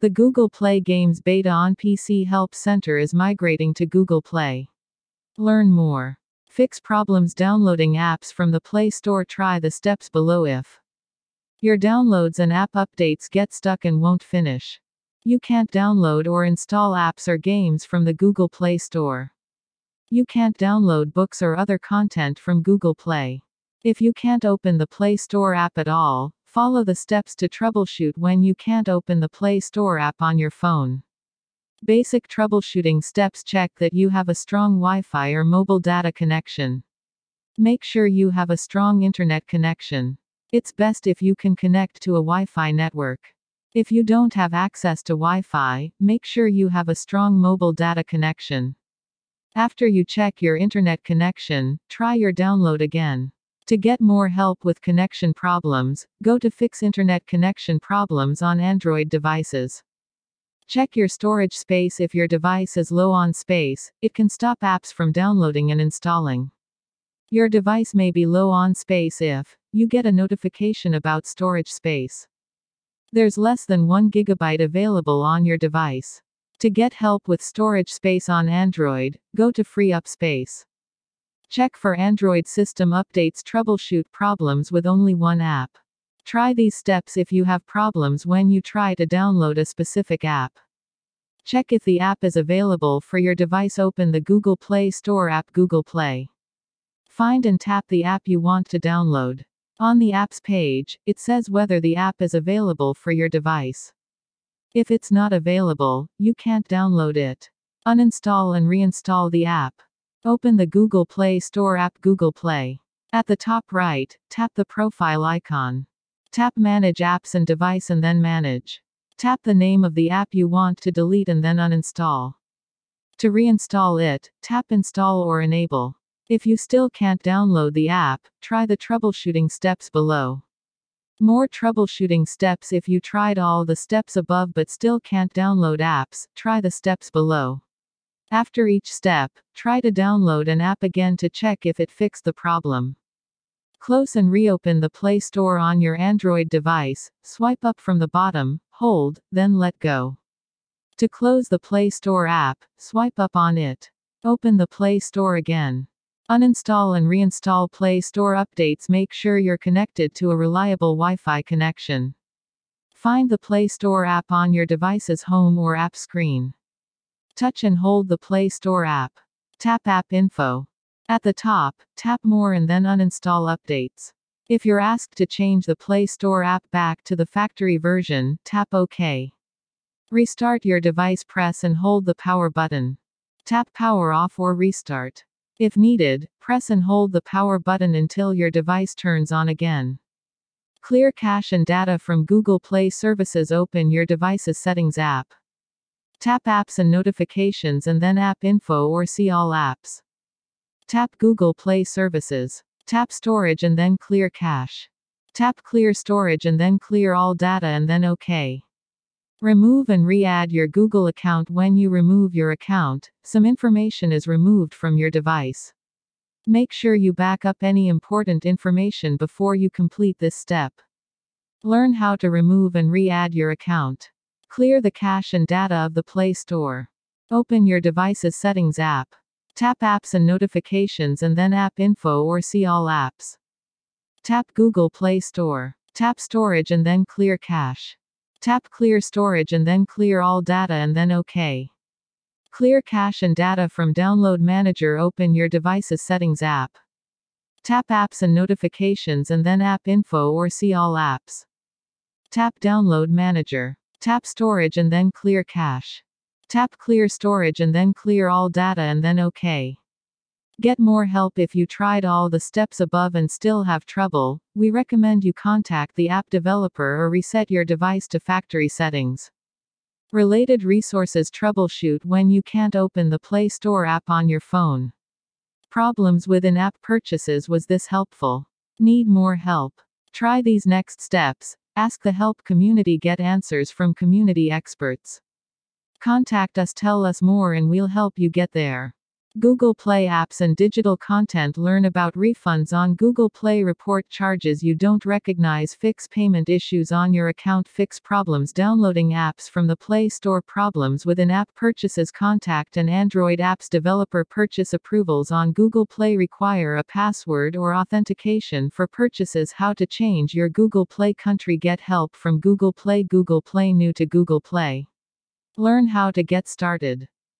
The Google Play Games Beta on PC Help Center is migrating to Google Play. Learn more. Fix problems downloading apps from the Play Store. Try the steps below if your downloads and app updates get stuck and won't finish. You can't download or install apps or games from the Google Play Store. You can't download books or other content from Google Play. If you can't open the Play Store app at all, follow the steps to troubleshoot when you can't open the Play Store app on your phone. Basic troubleshooting steps check that you have a strong Wi Fi or mobile data connection. Make sure you have a strong internet connection. It's best if you can connect to a Wi Fi network. If you don't have access to Wi Fi, make sure you have a strong mobile data connection. After you check your internet connection, try your download again. To get more help with connection problems, go to Fix Internet Connection Problems on Android devices. Check your storage space if your device is low on space, it can stop apps from downloading and installing. Your device may be low on space if you get a notification about storage space. There's less than 1 gigabyte available on your device. To get help with storage space on Android, go to Free Up Space. Check for Android system updates, troubleshoot problems with only one app. Try these steps if you have problems when you try to download a specific app. Check if the app is available for your device. Open the Google Play Store app Google Play. Find and tap the app you want to download. On the apps page, it says whether the app is available for your device. If it's not available, you can't download it. Uninstall and reinstall the app. Open the Google Play Store app Google Play. At the top right, tap the profile icon. Tap Manage Apps and Device and then Manage. Tap the name of the app you want to delete and then uninstall. To reinstall it, tap Install or Enable. If you still can't download the app, try the troubleshooting steps below. More troubleshooting steps If you tried all the steps above but still can't download apps, try the steps below. After each step, try to download an app again to check if it fixed the problem. Close and reopen the Play Store on your Android device, swipe up from the bottom, hold, then let go. To close the Play Store app, swipe up on it. Open the Play Store again. Uninstall and reinstall Play Store updates. Make sure you're connected to a reliable Wi Fi connection. Find the Play Store app on your device's home or app screen. Touch and hold the Play Store app. Tap App Info. At the top, tap More and then uninstall updates. If you're asked to change the Play Store app back to the factory version, tap OK. Restart your device, press and hold the power button. Tap Power Off or Restart. If needed, press and hold the power button until your device turns on again. Clear cache and data from Google Play Services. Open your device's Settings app. Tap Apps and Notifications and then App Info or see All Apps. Tap Google Play Services. Tap Storage and then Clear Cache. Tap Clear Storage and then clear all data and then OK. Remove and re-add your Google account when you remove your account, some information is removed from your device. Make sure you back up any important information before you complete this step. Learn how to remove and re-add your account. Clear the cache and data of the Play Store. Open your device's Settings app. Tap Apps and Notifications and then App Info or see All Apps. Tap Google Play Store. Tap Storage and then Clear Cache. Tap Clear Storage and then Clear All Data and then OK. Clear cache and data from Download Manager. Open your device's Settings app. Tap Apps and Notifications and then App Info or see All Apps. Tap Download Manager. Tap Storage and then Clear Cache. Tap Clear Storage and then clear all data and then OK. Get more help if you tried all the steps above and still have trouble. We recommend you contact the app developer or reset your device to factory settings. Related resources troubleshoot when you can't open the Play Store app on your phone. Problems with in app purchases Was this helpful? Need more help? Try these next steps. Ask the help community, get answers from community experts. Contact us, tell us more, and we'll help you get there. Google Play apps and digital content Learn about refunds on Google Play Report charges you don't recognize Fix payment issues on your account Fix problems downloading apps from the Play Store Problems with in-app purchases Contact and Android apps Developer purchase approvals on Google Play require a password or authentication for purchases How to change your Google Play country Get help from Google Play Google Play New to Google Play. Learn how to get started